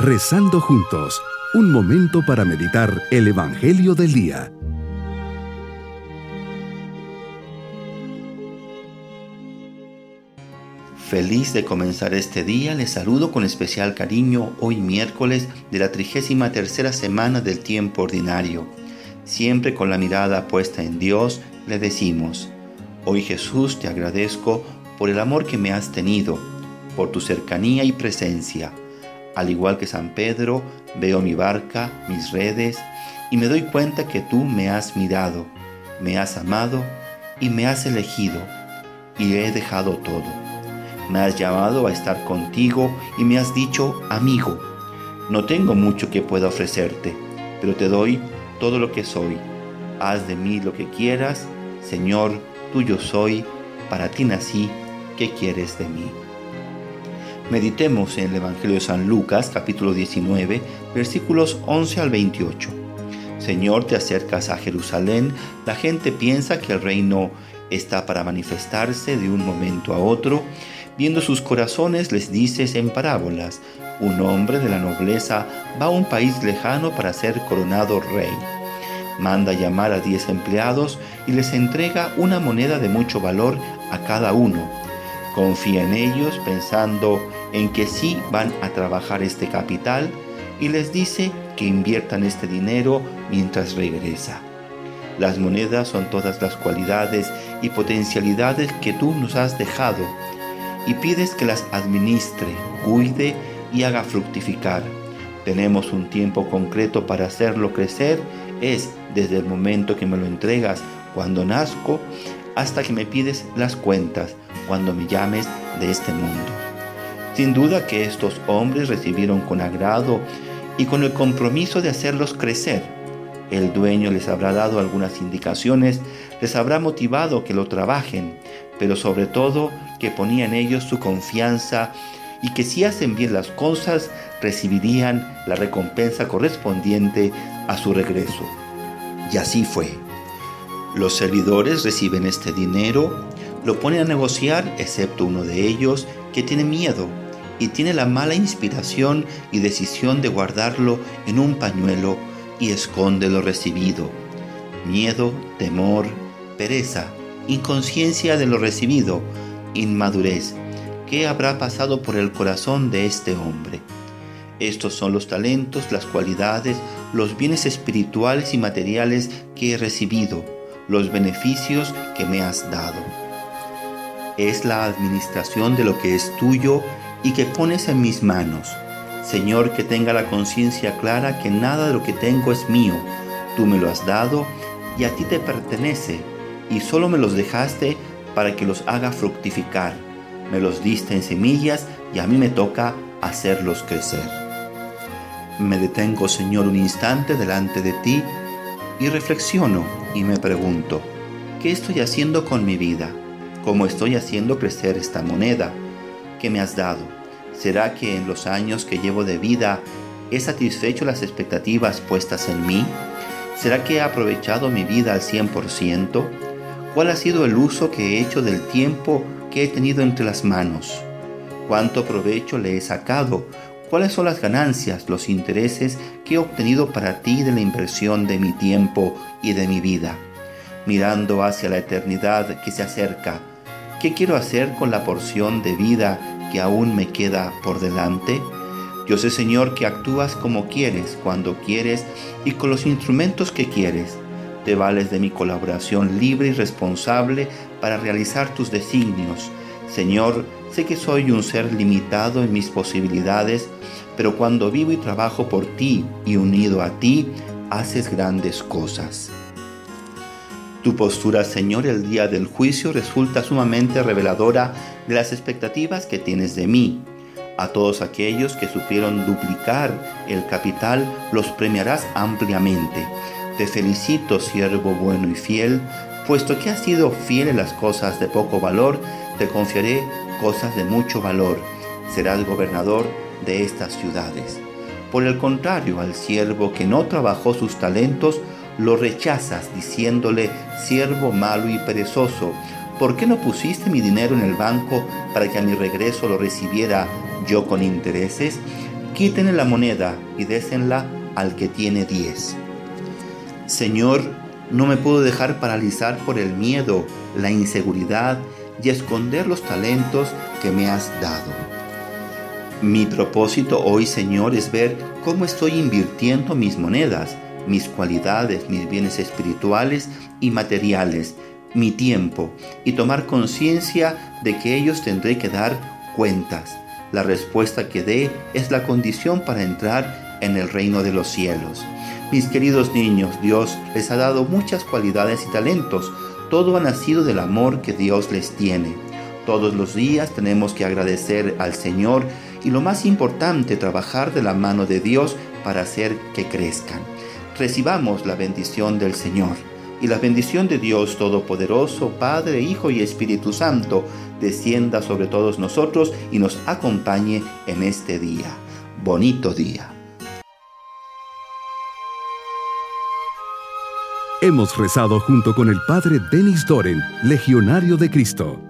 Rezando juntos, un momento para meditar el Evangelio del Día. Feliz de comenzar este día, les saludo con especial cariño hoy miércoles de la trigésima tercera semana del tiempo ordinario. Siempre con la mirada puesta en Dios, le decimos, Hoy Jesús te agradezco por el amor que me has tenido, por tu cercanía y presencia. Al igual que San Pedro, veo mi barca, mis redes, y me doy cuenta que tú me has mirado, me has amado y me has elegido, y he dejado todo. Me has llamado a estar contigo y me has dicho, amigo, no tengo mucho que pueda ofrecerte, pero te doy todo lo que soy. Haz de mí lo que quieras, Señor, tuyo soy, para ti nací, ¿qué quieres de mí? Meditemos en el Evangelio de San Lucas, capítulo 19, versículos 11 al 28. Señor, te acercas a Jerusalén, la gente piensa que el reino está para manifestarse de un momento a otro. Viendo sus corazones les dices en parábolas, un hombre de la nobleza va a un país lejano para ser coronado rey manda llamar a diez empleados y les entrega una moneda de mucho valor a cada uno. Confía en ellos pensando en que sí van a trabajar este capital y les dice que inviertan este dinero mientras regresa. Las monedas son todas las cualidades y potencialidades que tú nos has dejado y pides que las administre, cuide y haga fructificar. Tenemos un tiempo concreto para hacerlo crecer es desde el momento que me lo entregas cuando nazco hasta que me pides las cuentas cuando me llames de este mundo. Sin duda que estos hombres recibieron con agrado y con el compromiso de hacerlos crecer. El dueño les habrá dado algunas indicaciones, les habrá motivado que lo trabajen, pero sobre todo que ponía en ellos su confianza y que si hacen bien las cosas recibirían la recompensa correspondiente a su regreso. Y así fue. Los servidores reciben este dinero, lo ponen a negociar, excepto uno de ellos que tiene miedo y tiene la mala inspiración y decisión de guardarlo en un pañuelo y esconde lo recibido. Miedo, temor, pereza, inconsciencia de lo recibido, inmadurez. ¿Qué habrá pasado por el corazón de este hombre? Estos son los talentos, las cualidades, los bienes espirituales y materiales que he recibido, los beneficios que me has dado. Es la administración de lo que es tuyo y que pones en mis manos. Señor, que tenga la conciencia clara que nada de lo que tengo es mío. Tú me lo has dado y a ti te pertenece, y solo me los dejaste para que los haga fructificar. Me los diste en semillas y a mí me toca hacerlos crecer. Me detengo, Señor, un instante delante de ti y reflexiono y me pregunto, ¿qué estoy haciendo con mi vida? ¿Cómo estoy haciendo crecer esta moneda que me has dado? ¿Será que en los años que llevo de vida he satisfecho las expectativas puestas en mí? ¿Será que he aprovechado mi vida al 100%? ¿Cuál ha sido el uso que he hecho del tiempo que he tenido entre las manos? ¿Cuánto provecho le he sacado? ¿Cuáles son las ganancias, los intereses que he obtenido para ti de la inversión de mi tiempo y de mi vida? Mirando hacia la eternidad que se acerca, ¿qué quiero hacer con la porción de vida que aún me queda por delante? Yo sé, Señor, que actúas como quieres, cuando quieres y con los instrumentos que quieres. Te vales de mi colaboración libre y responsable para realizar tus designios. Señor, sé que soy un ser limitado en mis posibilidades, pero cuando vivo y trabajo por ti y unido a ti, haces grandes cosas. Tu postura, Señor, el día del juicio resulta sumamente reveladora de las expectativas que tienes de mí. A todos aquellos que supieron duplicar el capital, los premiarás ampliamente. Te felicito, siervo bueno y fiel, puesto que has sido fiel en las cosas de poco valor, te confiaré cosas de mucho valor. Serás gobernador de estas ciudades. Por el contrario, al siervo que no trabajó sus talentos, lo rechazas diciéndole, siervo malo y perezoso, ¿por qué no pusiste mi dinero en el banco para que a mi regreso lo recibiera yo con intereses? quítenle la moneda y désenla al que tiene diez. Señor, no me puedo dejar paralizar por el miedo, la inseguridad y esconder los talentos que me has dado. Mi propósito hoy, Señor, es ver cómo estoy invirtiendo mis monedas, mis cualidades, mis bienes espirituales y materiales, mi tiempo, y tomar conciencia de que ellos tendré que dar cuentas. La respuesta que dé es la condición para entrar en el reino de los cielos. Mis queridos niños, Dios les ha dado muchas cualidades y talentos. Todo ha nacido del amor que Dios les tiene. Todos los días tenemos que agradecer al Señor y lo más importante, trabajar de la mano de Dios para hacer que crezcan. Recibamos la bendición del Señor y la bendición de Dios Todopoderoso, Padre, Hijo y Espíritu Santo, descienda sobre todos nosotros y nos acompañe en este día. Bonito día. Hemos rezado junto con el Padre Denis Doren, Legionario de Cristo.